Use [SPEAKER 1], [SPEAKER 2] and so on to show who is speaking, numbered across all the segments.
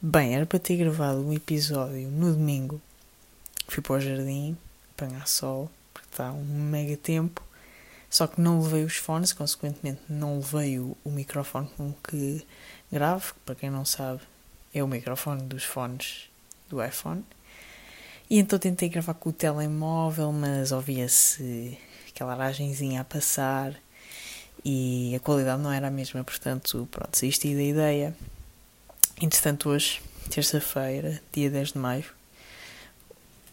[SPEAKER 1] Bem, era para ter gravado um episódio no domingo. Fui para o jardim apanhar sol, porque está um mega tempo. Só que não levei os fones, consequentemente não levei o, o microfone com que gravo, que para quem não sabe é o microfone dos fones do iPhone. E então tentei gravar com o telemóvel, mas ouvia-se aquela aragenzinha a passar e a qualidade não era a mesma, portanto, pronto, desisti da ideia. Entretanto, hoje, terça-feira, dia 10 de maio,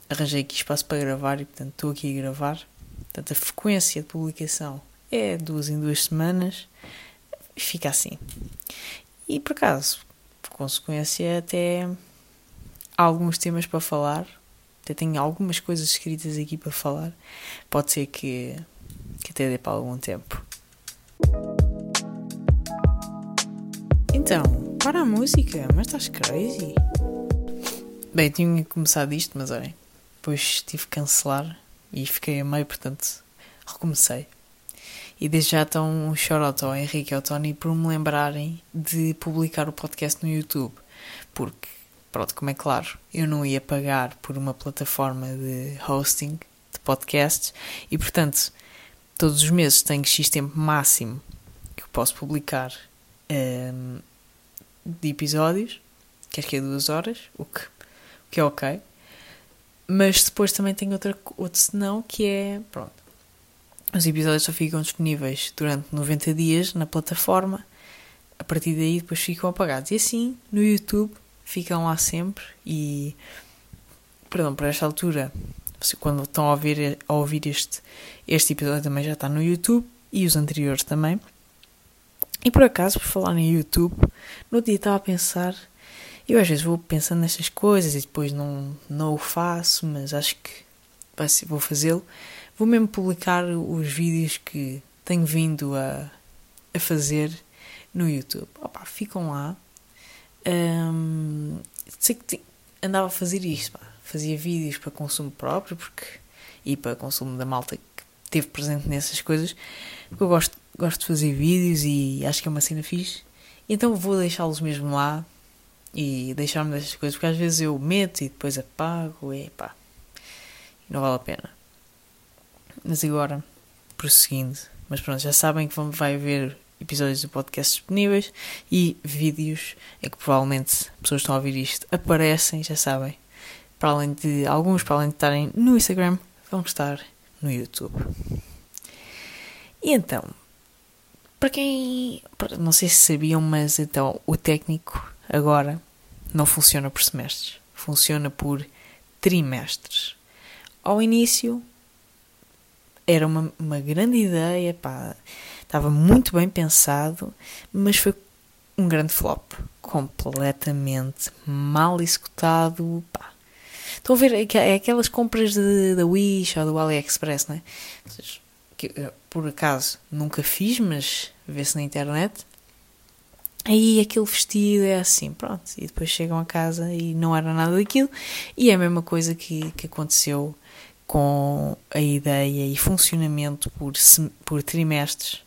[SPEAKER 1] arranjei aqui espaço para gravar e, portanto, estou aqui a gravar. Portanto, a frequência de publicação é duas em duas semanas e fica assim. E, por acaso, por consequência, até há alguns temas para falar. Até tenho algumas coisas escritas aqui para falar. Pode ser que, que até dê para algum tempo. Então, para a música, mas estás crazy? Bem, tinha começado isto, mas olhem, depois tive que cancelar e fiquei a meio, portanto, recomecei. E desde já estão um shout ao Henrique e ao Tony por me lembrarem de publicar o podcast no YouTube. Porque, pronto, como é claro, eu não ia pagar por uma plataforma de hosting de podcasts e, portanto, todos os meses tenho X tempo máximo que posso publicar um, de episódios, que acho que é duas horas, o que, o que é ok. Mas depois também tem outra, outro senão que é, pronto, os episódios só ficam disponíveis durante 90 dias na plataforma, a partir daí depois ficam apagados. E assim, no YouTube, ficam lá sempre e, perdão, para esta altura, quando estão a ouvir, a ouvir este, este episódio também já está no YouTube e os anteriores também. E por acaso, por falar em YouTube, no dia estava a pensar, eu às vezes vou pensando nestas coisas e depois não, não o faço, mas acho que ser, vou fazê-lo. Vou mesmo publicar os vídeos que tenho vindo a, a fazer no YouTube. Opa, ficam lá. Um, sei que andava a fazer isto, pá. fazia vídeos para consumo próprio porque, e para consumo da malta que esteve presente nessas coisas, porque eu gosto gosto de fazer vídeos e acho que é uma cena fixe. Então vou deixá-los mesmo lá e deixar-me dessas coisas, porque às vezes eu meto e depois apago e pá, não vale a pena. Mas agora, prosseguindo, mas pronto, já sabem que vai haver episódios do podcast disponíveis e vídeos em que provavelmente pessoas que estão a ouvir isto aparecem, já sabem. Para além de alguns, para além de estarem no Instagram, vão estar no YouTube. E então, para quem. Não sei se sabiam, mas então o técnico agora não funciona por semestres, funciona por trimestres. Ao início era uma, uma grande ideia, pá, estava muito bem pensado, mas foi um grande flop, completamente mal executado, pá. Estão a ver é aquelas compras da Wish ou do AliExpress, é? que por acaso nunca fiz, mas vê-se na internet. Aí aquele vestido é assim, pronto. E depois chegam a casa e não era nada daquilo. E é a mesma coisa que, que aconteceu com a ideia e funcionamento por, por trimestres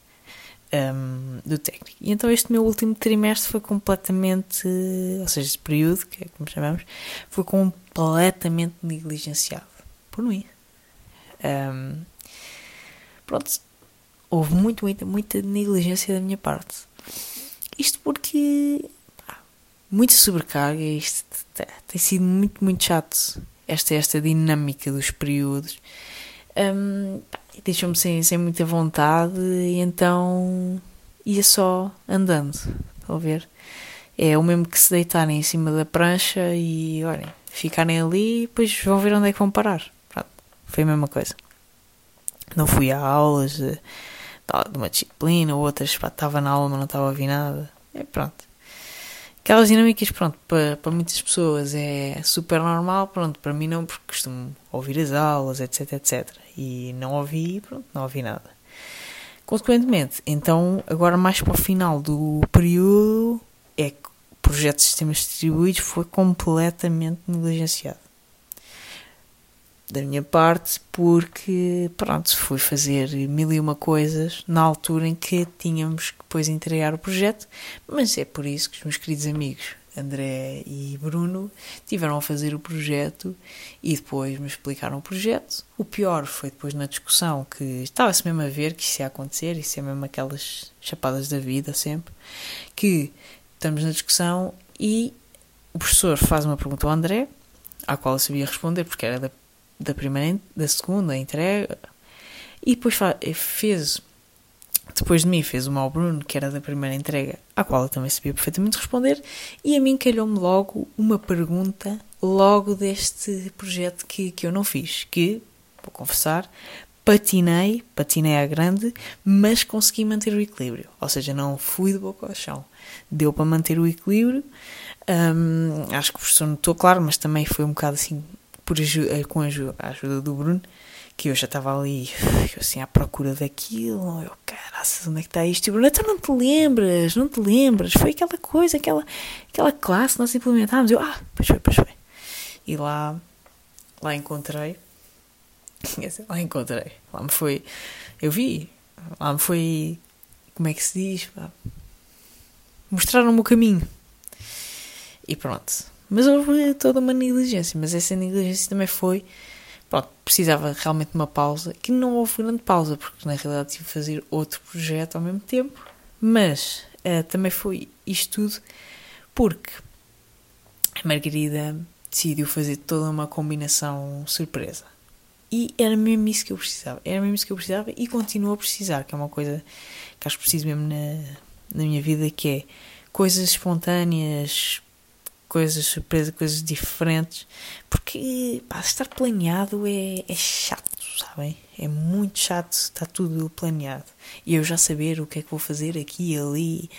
[SPEAKER 1] um, do técnico. E então este meu último trimestre foi completamente, ou seja, este período, que é como chamamos, foi completamente negligenciado por mim. Um, pronto, houve muito, muita, muita negligência da minha parte. Isto porque pá, muita sobrecarga, isto tem sido muito, muito chato. Esta, esta dinâmica dos períodos um, deixou-me sem, sem muita vontade e então ia só andando. Estão a ver? É o mesmo que se deitarem em cima da prancha e olhem, ficarem ali e depois vão ver onde é que vão parar. Pronto, foi a mesma coisa. Não fui a aulas de, de uma disciplina, ou outras, estava na aula, mas não estava a ouvir nada. É pronto. Aquelas dinâmicas, pronto, para, para muitas pessoas é super normal, pronto, para mim não, porque costumo ouvir as aulas, etc, etc. E não ouvi, pronto, não ouvi nada. Consequentemente, então, agora mais para o final do período, é que o projeto de sistemas distribuídos foi completamente negligenciado da minha parte, porque, pronto, fui fazer mil e uma coisas na altura em que tínhamos que depois entregar o projeto, mas é por isso que os meus queridos amigos André e Bruno, tiveram a fazer o projeto e depois me explicaram o projeto. O pior foi depois na discussão que estava-se mesmo a ver que isso ia acontecer, isso é mesmo aquelas chapadas da vida sempre, que estamos na discussão e o professor faz uma pergunta ao André, à qual eu sabia responder porque era da, da primeira, da segunda entrega, e depois fez depois de mim fez uma ao Bruno, que era da primeira entrega, à qual eu também sabia perfeitamente responder, e a mim calhou-me logo uma pergunta, logo deste projeto que, que eu não fiz, que, vou confessar, patinei, patinei à grande, mas consegui manter o equilíbrio, ou seja, não fui de boca ao chão. Deu para manter o equilíbrio, hum, acho que o professor notou, claro, mas também foi um bocado assim, por ajuda, com a ajuda do Bruno, que eu já estava ali, assim, à procura daquilo. Eu, caraças, onde é que está isto? E o Bruno, então não te lembras, não te lembras. Foi aquela coisa, aquela, aquela classe que nós implementámos. Eu, ah, pois foi, pois foi. E lá, lá encontrei, lá encontrei, lá me foi, eu vi, lá me foi, como é que se diz? Mostraram-me o caminho. E pronto. Mas houve toda uma negligência, mas essa negligência também foi pronto, precisava realmente de uma pausa, que não houve grande pausa, porque na realidade tive de fazer outro projeto ao mesmo tempo, mas uh, também foi isto tudo porque a Margarida decidiu fazer toda uma combinação surpresa. E era mesmo isso que eu precisava. Era mesmo isso que eu precisava e continuo a precisar, que é uma coisa que acho que preciso mesmo na, na minha vida, que é coisas espontâneas, coisas surpresas, coisas diferentes, porque pá, estar planeado é, é chato, sabem? É muito chato estar tudo planeado e eu já saber o que é que vou fazer aqui e ali.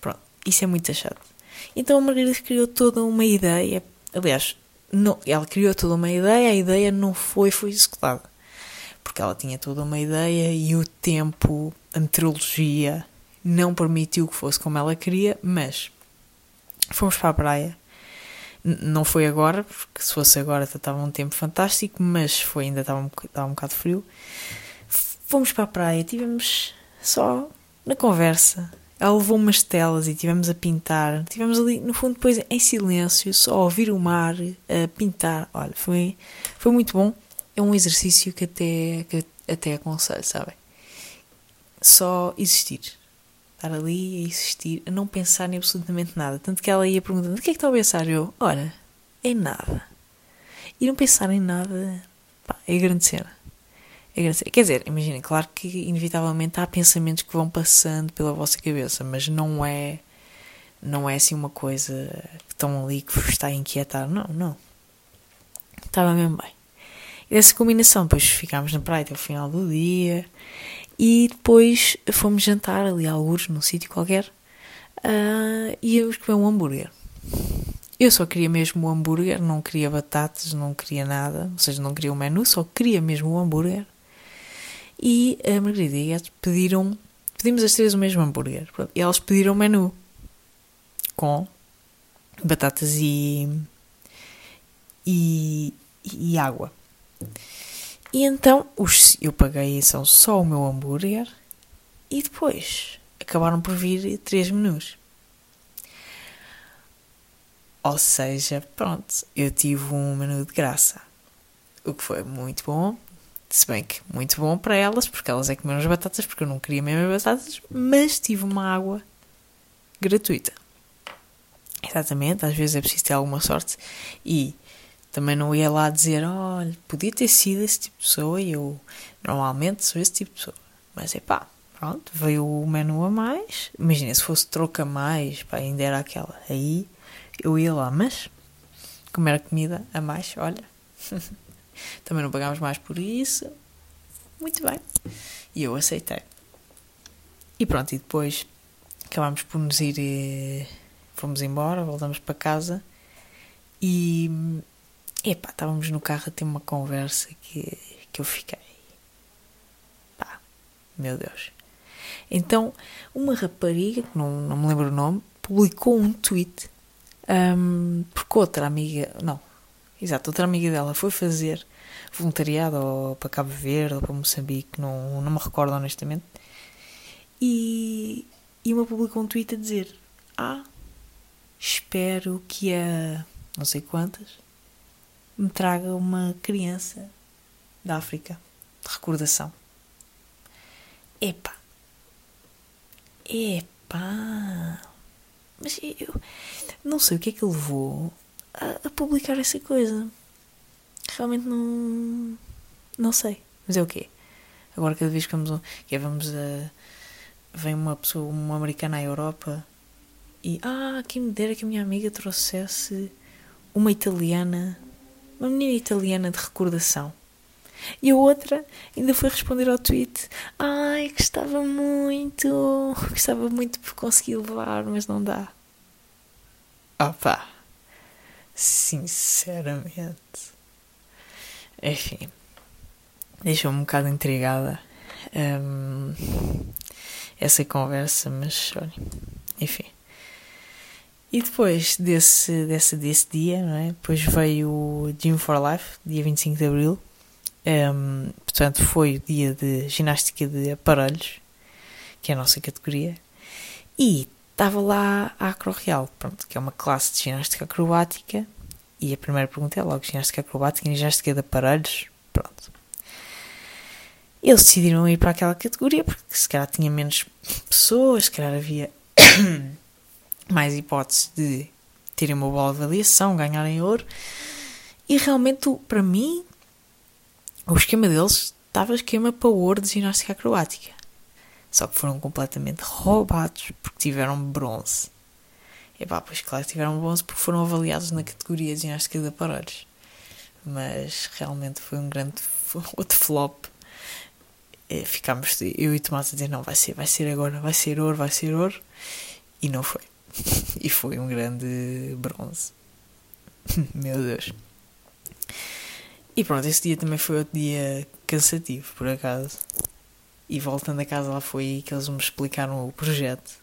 [SPEAKER 1] Pronto, isso é muito chato. Então a Margarida criou toda uma ideia, aliás, não, ela criou toda uma ideia, a ideia não foi, foi executada. Porque ela tinha toda uma ideia e o tempo, a meteorologia, não permitiu que fosse como ela queria, mas fomos para a praia não foi agora, porque se fosse agora estava um tempo fantástico, mas foi ainda estava um, estava um bocado frio. Fomos para a praia, tivemos só na conversa. Ela levou umas telas e tivemos a pintar. Tivemos ali, no fundo, depois em silêncio, só a ouvir o mar, a pintar. Olha, foi, foi muito bom. É um exercício que até, que até aconselho, sabem? Só existir estar ali a existir, a não pensar em absolutamente nada. Tanto que ela ia perguntando: o que é que estou a pensar? Eu, ora, em nada. E não pensar em nada, pá, é grande cena. É grande cena. Quer dizer, imaginem, claro que inevitavelmente há pensamentos que vão passando pela vossa cabeça, mas não é. Não é assim uma coisa que estão ali que vos está a inquietar. Não, não. Estava mesmo bem. E dessa combinação, depois ficámos na praia até o final do dia e depois fomos jantar ali a alguns, num sítio qualquer, uh, e íamos comer um hambúrguer. Eu só queria mesmo o hambúrguer, não queria batatas, não queria nada, ou seja, não queria o menu, só queria mesmo o hambúrguer. E a Margarida e a pediram, pedimos as três o mesmo hambúrguer. E elas pediram o menu com batatas e, e, e água. E então os, eu paguei são só o meu hambúrguer e depois acabaram por vir três menus. Ou seja, pronto, eu tive um menu de graça. O que foi muito bom. Se bem que muito bom para elas, porque elas é que comeram as batatas, porque eu não queria mesmo as batatas, mas tive uma água gratuita. Exatamente, às vezes é preciso ter alguma sorte. E também não ia lá dizer, olha, podia ter sido esse tipo de pessoa e eu normalmente sou esse tipo de pessoa. Mas é pá, pronto, veio o menu a mais. Imagina, se fosse troca mais, pá, ainda era aquela. Aí eu ia lá, mas como era comida a mais, olha, também não pagámos mais por isso. Muito bem. E eu aceitei. E pronto, e depois acabámos por nos ir. E fomos embora, voltamos para casa e Epá, estávamos no carro a ter uma conversa que, que eu fiquei. Pá, meu Deus. Então, uma rapariga, que não, não me lembro o nome, publicou um tweet um, porque outra amiga, não, exato, outra amiga dela foi fazer voluntariado ou para Cabo Verde ou para Moçambique, não, não me recordo honestamente, e, e uma publicou um tweet a dizer: Ah, espero que a não sei quantas me traga uma criança da África de recordação. Epá. Epá. Mas eu não sei o que é que levou a, a publicar essa coisa. Realmente não. Não sei. Mas é o quê? Agora cada vez que vamos, que vamos a. Vem uma pessoa, uma americana à Europa e. Ah, quem me dera que a minha amiga trouxesse uma italiana. Uma menina italiana de recordação. E a outra ainda foi responder ao tweet: Ai, gostava muito, gostava muito por conseguir levar, mas não dá. Opa! Sinceramente. Enfim. Deixou-me um bocado intrigada um, essa conversa, mas olha. Enfim. E depois desse, desse, desse dia, não é? Depois veio o Gym for Life, dia 25 de Abril. Um, portanto, foi o dia de ginástica de aparelhos, que é a nossa categoria. E estava lá a Acroreal, pronto, que é uma classe de ginástica acrobática. E a primeira pergunta é logo: ginástica acrobática e ginástica de aparelhos. Pronto. Eles decidiram ir para aquela categoria porque se calhar tinha menos pessoas, se calhar havia mais hipóteses de terem uma boa avaliação, ganharem ouro. E realmente, para mim, o esquema deles estava esquema para ouro de ginástica acrobática. Só que foram completamente roubados porque tiveram bronze. E pá, pois claro tiveram bronze porque foram avaliados na categoria de ginástica de aparelhos. Mas realmente foi um grande outro flop. E ficámos, eu e Tomás a dizer, não, vai ser, vai ser agora, vai ser ouro, vai ser ouro. E não foi. E foi um grande bronze. Meu Deus. E pronto, esse dia também foi outro dia cansativo, por acaso. E voltando a casa, lá foi aí que eles me explicaram o projeto.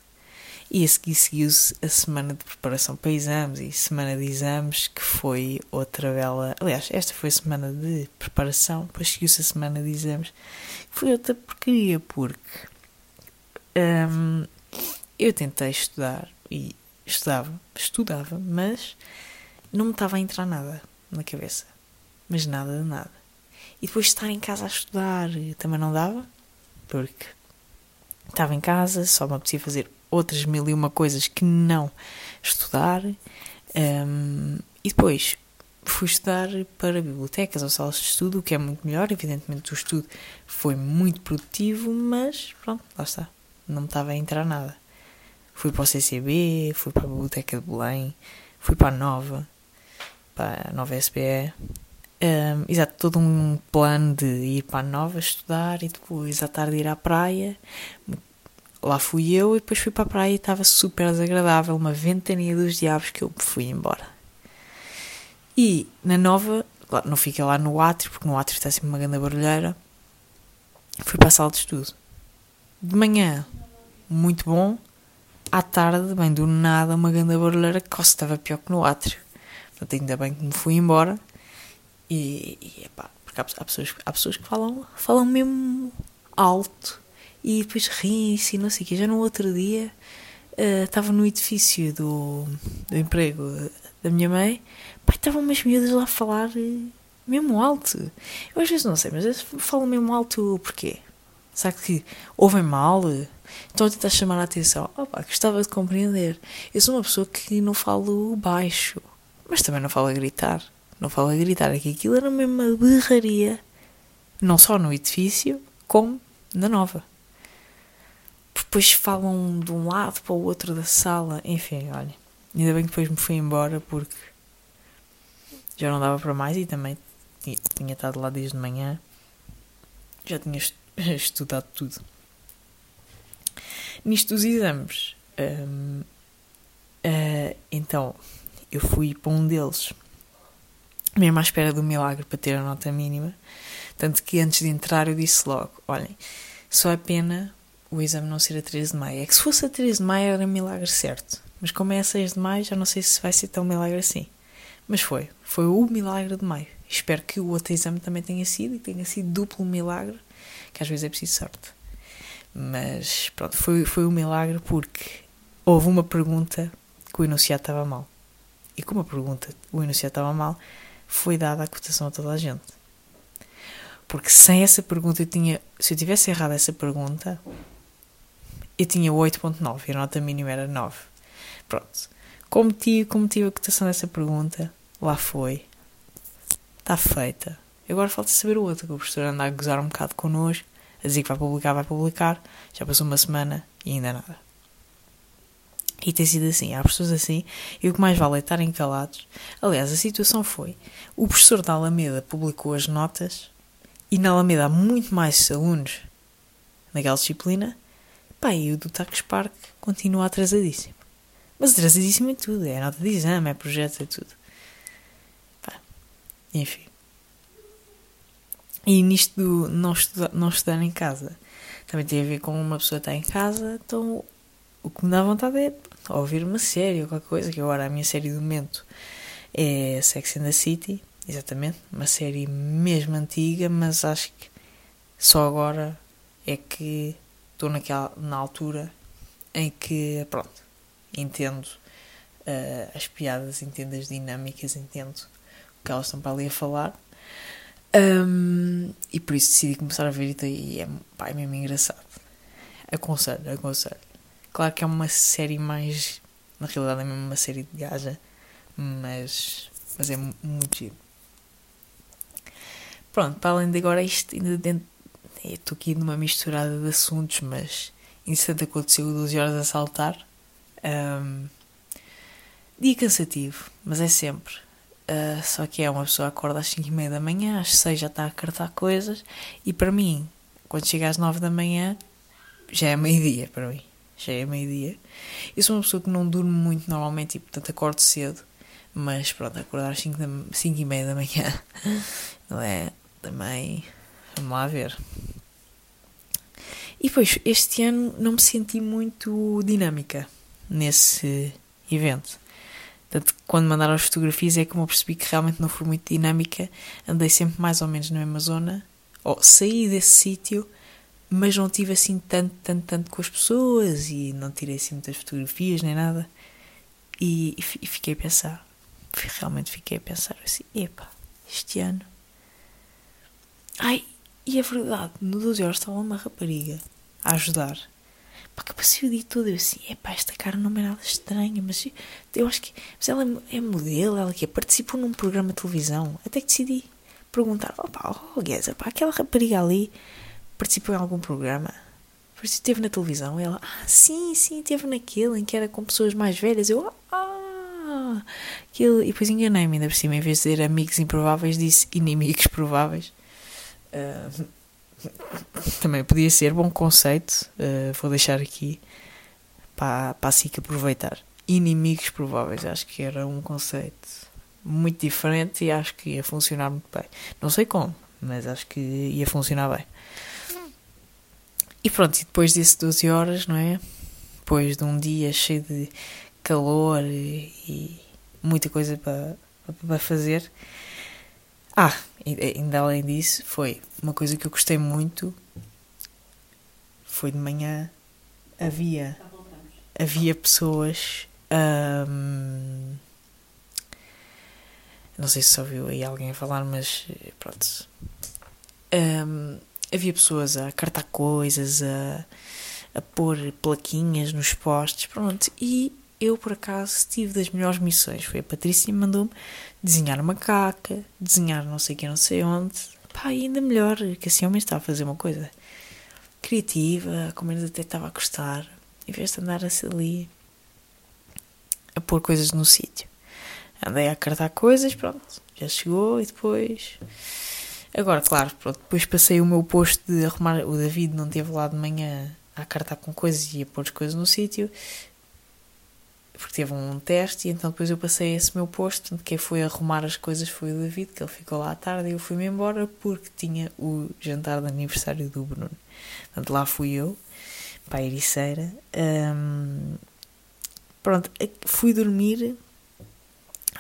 [SPEAKER 1] E a seguir seguiu-se a semana de preparação para exames e semana de exames, que foi outra bela. Aliás, esta foi a semana de preparação, depois seguiu-se a semana de exames, que foi outra porcaria, porque hum, eu tentei estudar e estudava, estudava, mas não me estava a entrar nada na cabeça mas nada de nada. E depois de estar em casa a estudar também não dava, porque estava em casa, só me apetecia fazer outras mil e uma coisas que não estudar. Um, e depois fui estudar para bibliotecas ou salas de estudo, o que é muito melhor. Evidentemente, o estudo foi muito produtivo, mas pronto, lá está. Não me estava a entrar nada. Fui para o CCB, fui para a Biblioteca de Belém, fui para a Nova, para a Nova SBE, um, exato, todo um plano de ir para a Nova estudar e depois à tarde ir à praia. Lá fui eu e depois fui para a praia e estava super desagradável, uma ventania dos diabos que eu fui embora. E na Nova, não fiquei lá no átrio, porque no átrio está sempre uma grande barulheira. Fui para a sala de estudo. De manhã, muito bom. À tarde, bem do nada, uma grande barulheira que estava pior que no átrio. Portanto, ainda bem que me fui embora e, e epá, porque há, há, pessoas, há pessoas que falam, falam mesmo alto e depois riem-se e não sei o quê. Já no outro dia uh, estava no edifício do, do emprego da minha mãe, pai, estavam umas miúdas lá a falar uh, mesmo alto. Eu às vezes não sei, mas eles falam mesmo alto porquê? Sabe que ouvem mal? Estão a tentar chamar a atenção. Opa, gostava de compreender. Eu sou uma pessoa que não falo baixo, mas também não falo a gritar não falo a gritar, é que aquilo era mesmo uma berraria, não só no edifício, como na nova. Depois falam de um lado para o outro da sala, enfim, olha. Ainda bem que depois me fui embora porque já não dava para mais e também tinha, estado lá desde de manhã, já tinha estudado tudo. Nisto dos exames, uh, então eu fui para um deles mesmo à espera do milagre para ter a nota mínima. Tanto que antes de entrar eu disse logo: olhem, só é pena o exame não ser a 13 de maio. É que se fosse a 13 de maio era milagre certo. Mas como é a 6 de maio, já não sei se vai ser tão milagre assim. Mas foi. Foi o milagre de maio. Espero que o outro exame também tenha sido e tenha sido duplo milagre, que às vezes é preciso sorte. Mas pronto, foi, foi o milagre porque houve uma pergunta que o enunciado estava mal. E como a pergunta, o enunciado estava mal, foi dada a cotação a toda a gente. Porque sem essa pergunta eu tinha. Se eu tivesse errado essa pergunta, eu tinha 8.9 e a nota mínima era 9. Pronto. Como tive, como tive a cotação dessa pergunta, lá foi. Está feita. Agora falta saber o outro, que o professor anda a gozar um bocado connosco, a dizer que vai publicar, vai publicar. Já passou uma semana e ainda nada. E tem sido assim, há pessoas assim, e o que mais vale é estarem calados. Aliás, a situação foi: o professor da Alameda publicou as notas, e na Alameda há muito mais alunos naquela disciplina, pá, e o do Tax Park continua atrasadíssimo. Mas atrasadíssimo em tudo, é nota de exame, é projeto, é tudo. Pá, enfim. E nisto do não estudar, não estudar em casa, também tem a ver com uma pessoa estar em casa, então o que me dá vontade é ouvir uma série ou qualquer coisa, que agora a minha série do momento é Sex and the City, exatamente, uma série mesmo antiga, mas acho que só agora é que estou naquela, na altura em que, pronto, entendo uh, as piadas, entendo as dinâmicas, entendo o que elas estão para ali a falar. Um, e por isso decidi começar a ver e é, pá, é mesmo engraçado. Aconselho, aconselho. Claro que é uma série mais. Na realidade é mesmo uma série de gaja, mas, mas é muito giro. Pronto, para além de agora isto, ainda dentro. Estou aqui numa misturada de assuntos, mas interessante aconteceu 12 horas a saltar. Um, dia cansativo, mas é sempre. Uh, só que é uma pessoa acorda às 5 e meia da manhã, às 6 já está a cartar coisas, e para mim, quando chega às 9 da manhã, já é meio-dia para mim já é meio-dia. Eu sou uma pessoa que não durmo muito normalmente e, portanto, acordo cedo. Mas pronto, acordar às 5, da, 5 e meia da manhã não é? Também. Vamos lá ver. E depois, este ano não me senti muito dinâmica nesse evento. Portanto, quando mandaram as fotografias é como eu percebi que realmente não fui muito dinâmica. Andei sempre mais ou menos na mesma zona. Ou saí desse sítio mas não tive assim tanto, tanto, tanto com as pessoas e não tirei assim muitas fotografias nem nada. E, e fiquei a pensar, realmente fiquei a pensar assim: epá, este ano. Ai, e é verdade, no 12 horas estava uma rapariga a ajudar. Pá, que passei o dia todo eu assim: epá, esta cara não é nada estranha, mas eu, acho que. Mas ela é, é modelo, ela que participou num programa de televisão. Até que decidi perguntar: opá, oh, Gueza, pá, aquela rapariga ali participou em algum programa? Esteve na televisão? Ela, ah, sim, sim, esteve naquele em que era com pessoas mais velhas. Eu, ah, aquele. E depois enganei-me ainda por cima, em vez de dizer amigos improváveis, disse inimigos prováveis. Uh, também podia ser bom conceito. Uh, vou deixar aqui para, para a SIC aproveitar. Inimigos prováveis, acho que era um conceito muito diferente e acho que ia funcionar muito bem. Não sei como, mas acho que ia funcionar bem. E pronto, e depois desse 12 horas, não é? Depois de um dia cheio de calor e, e muita coisa para, para fazer. Ah, ainda além disso, foi uma coisa que eu gostei muito. Foi de manhã, havia, havia pessoas. Hum, não sei se ouviu aí alguém falar, mas pronto. Havia pessoas a cartar coisas, a, a pôr plaquinhas nos postes, pronto. E eu, por acaso, tive das melhores missões. Foi a Patrícia mandou-me desenhar uma caca, desenhar não sei que, não sei onde. Pá, ainda melhor, que assim ao menos estava a fazer uma coisa criativa, como menos até estava a gostar, em vez de andar ali a pôr coisas no sítio. Andei a cartar coisas, pronto, já chegou e depois Agora, claro, pronto, depois passei o meu posto de arrumar. O David não teve lá de manhã a cartar com coisas e a pôr as coisas no sítio, porque teve um teste, e então depois eu passei esse meu posto. Quem foi arrumar as coisas foi o David, que ele ficou lá à tarde e eu fui-me embora porque tinha o jantar de aniversário do Bruno. Portanto, lá fui eu, para a Ericeira. Um, pronto, fui dormir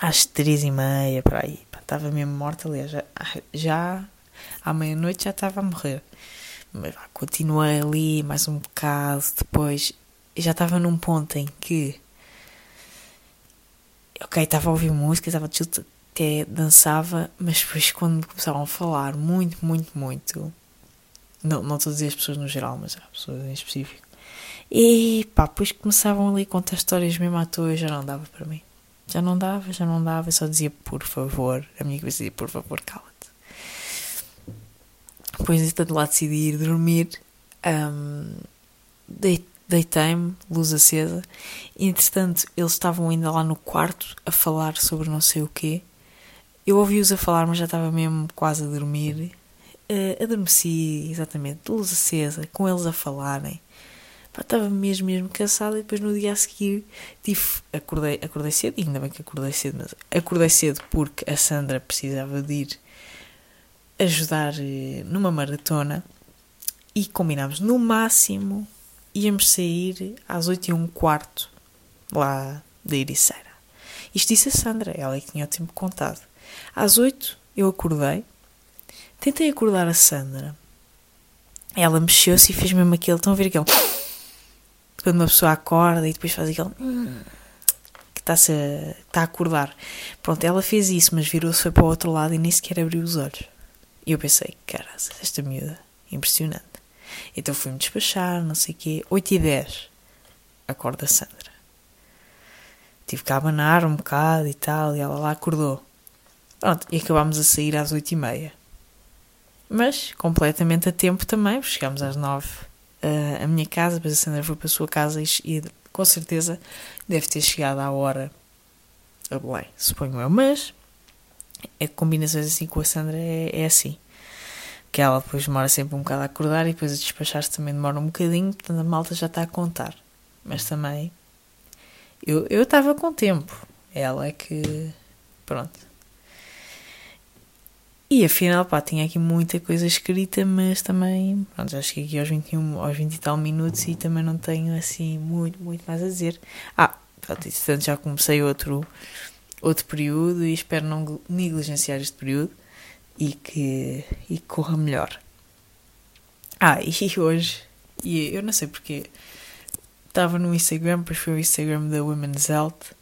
[SPEAKER 1] às três e meia, para aí estava mesmo morta, aliás, já, já à meia-noite já estava a morrer. Mas continuei ali mais um bocado, depois já estava num ponto em que ok, estava a ouvir música, estava até dançava, mas depois quando começavam a falar muito, muito, muito, não, não estou a dizer as pessoas no geral, mas há pessoas em específico, e pá, depois começavam ali a contar histórias mesmo à toa, já não dava para mim. Já não dava, já não dava, eu só dizia por favor, a minha cabeça dizia por favor, cala-te. Depois, de lá decidi ir dormir, um, deitei-me, luz acesa, entretanto eles estavam ainda lá no quarto a falar sobre não sei o quê. Eu ouvi-os a falar, mas já estava mesmo quase a dormir. Uh, adormeci, exatamente, luz acesa, com eles a falarem. Pá, estava mesmo, mesmo cansada e depois no dia a seguir tive, acordei, acordei cedo, ainda bem que acordei cedo, mas acordei cedo porque a Sandra precisava de ir ajudar eh, numa maratona e combinámos no máximo íamos sair às 8 e um quarto lá da Ericeira. Isto disse a Sandra, ela é que tinha o tempo contado. Às 8 eu acordei, tentei acordar a Sandra. Ela mexeu-se e fez mesmo aquele, estão a ver aquele quando uma pessoa acorda e depois faz aquele hum, que está-se a, está a acordar. Pronto, ela fez isso, mas virou-se para o outro lado e nem sequer abriu os olhos. E eu pensei, cara, esta miúda, impressionante. Então fui-me despachar, não sei o quê. 8 e 10, acorda Sandra. Tive que abanar um bocado e tal, e ela lá acordou. Pronto, e acabámos a sair às 8 e meia. Mas completamente a tempo também, chegámos às 9 uh, a minha casa, depois a Sandra foi para a sua casa e, e com certeza deve ter chegado à hora a Belém, suponho eu. Mas é combinações assim com a Sandra é, é assim. Que ela depois demora sempre um bocado a acordar e depois a despachar-se também demora um bocadinho, portanto a malta já está a contar. Mas também eu estava com tempo. Ela é que. Pronto. E afinal, pá, tinha aqui muita coisa escrita, mas também, pronto, já cheguei aqui aos 21, aos 20 e tal minutos e também não tenho assim muito, muito mais a dizer. Ah, pronto, entretanto já comecei outro, outro período e espero não negligenciar este período e que, e corra melhor. Ah, e hoje, e eu não sei porque, estava no Instagram, depois foi o Instagram da Women's Health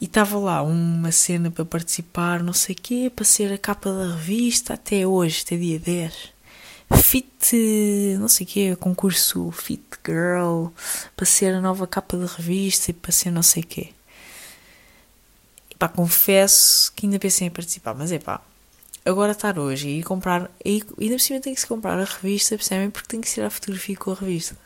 [SPEAKER 1] e estava lá uma cena para participar, não sei o quê, para ser a capa da revista até hoje, até dia 10. Fit, não sei o quê, concurso Fit Girl, para ser a nova capa da revista e para ser não sei o quê. E pá, confesso que ainda pensei em participar, mas é pá, agora estar hoje e comprar, e ainda por cima tem que se comprar a revista, percebem? Porque tem que ser a fotografia com a revista.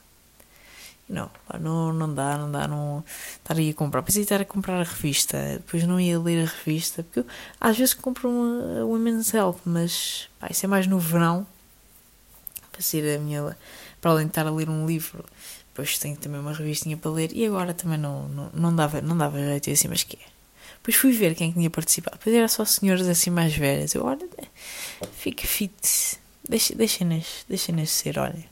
[SPEAKER 1] Não, não, não dá, não dá, não aí a comprar. Pensei estar a comprar a revista, depois não ia ler a revista, porque eu, às vezes compro uma Women's Health, mas pá, isso é mais no verão, para ser a minha. para além de estar a ler um livro, depois tenho também uma revistinha para ler, e agora também não, não, não, dava, não dava jeito assim, mas que é. Depois fui ver quem tinha participado, depois era só senhoras assim mais velhas. Eu, olha, fica fit, deixem-nas deixem ser, olha.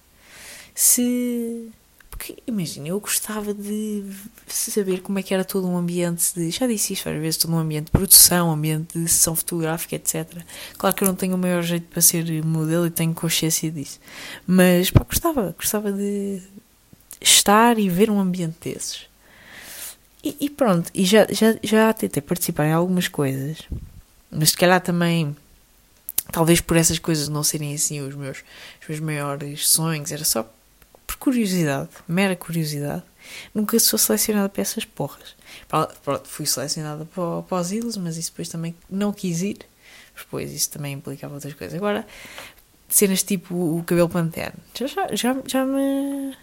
[SPEAKER 1] Se porque, imagina, eu gostava de saber como é que era todo um ambiente de. Já disse isto várias vezes, todo um ambiente de produção, ambiente de sessão fotográfica, etc. Claro que eu não tenho o maior jeito para ser modelo e tenho consciência disso. Mas, pá, gostava, gostava de estar e ver um ambiente desses. E, e pronto, e já, já, já tentei participar em algumas coisas, mas se calhar também talvez por essas coisas não serem assim os meus, os meus maiores sonhos, era só por curiosidade, mera curiosidade, nunca sou selecionada para essas porras. Pronto, fui selecionada para, para os ídolos, mas isso depois também não quis ir, depois isso também implicava outras coisas. Agora, cenas tipo o cabelo pantene, já, já, já, me,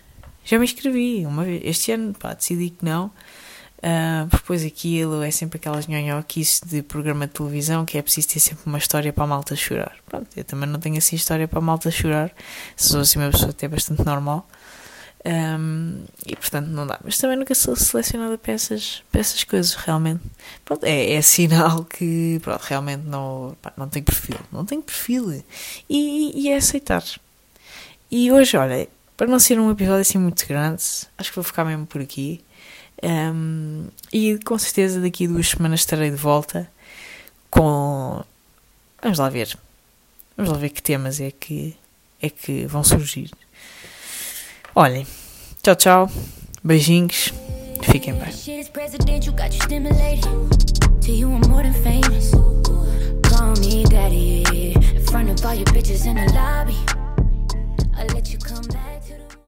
[SPEAKER 1] já me inscrevi uma vez. Este ano, pá, decidi que não. Uh, depois aquilo é sempre aquelas nhonhoquices de programa de televisão que é preciso ter sempre uma história para a malta chorar. Pronto, eu também não tenho assim história para a malta chorar, sou assim uma pessoa até bastante normal. Um, e portanto não dá. Mas também nunca sou selecionada para essas, para essas coisas, realmente. Pronto, é, é sinal que pronto, realmente não, pá, não tenho perfil. Não tenho perfil. E, e é aceitar. E hoje, olha, para não ser um episódio assim muito grande, acho que vou ficar mesmo por aqui. Um, e com certeza daqui a duas semanas estarei de volta com. Vamos lá ver. Vamos lá ver que temas é que, é que vão surgir. Olhem, tchau, tchau. Beijinhos.
[SPEAKER 2] Fiquem bem. Call me daddy in front of all your bitches in the lobby.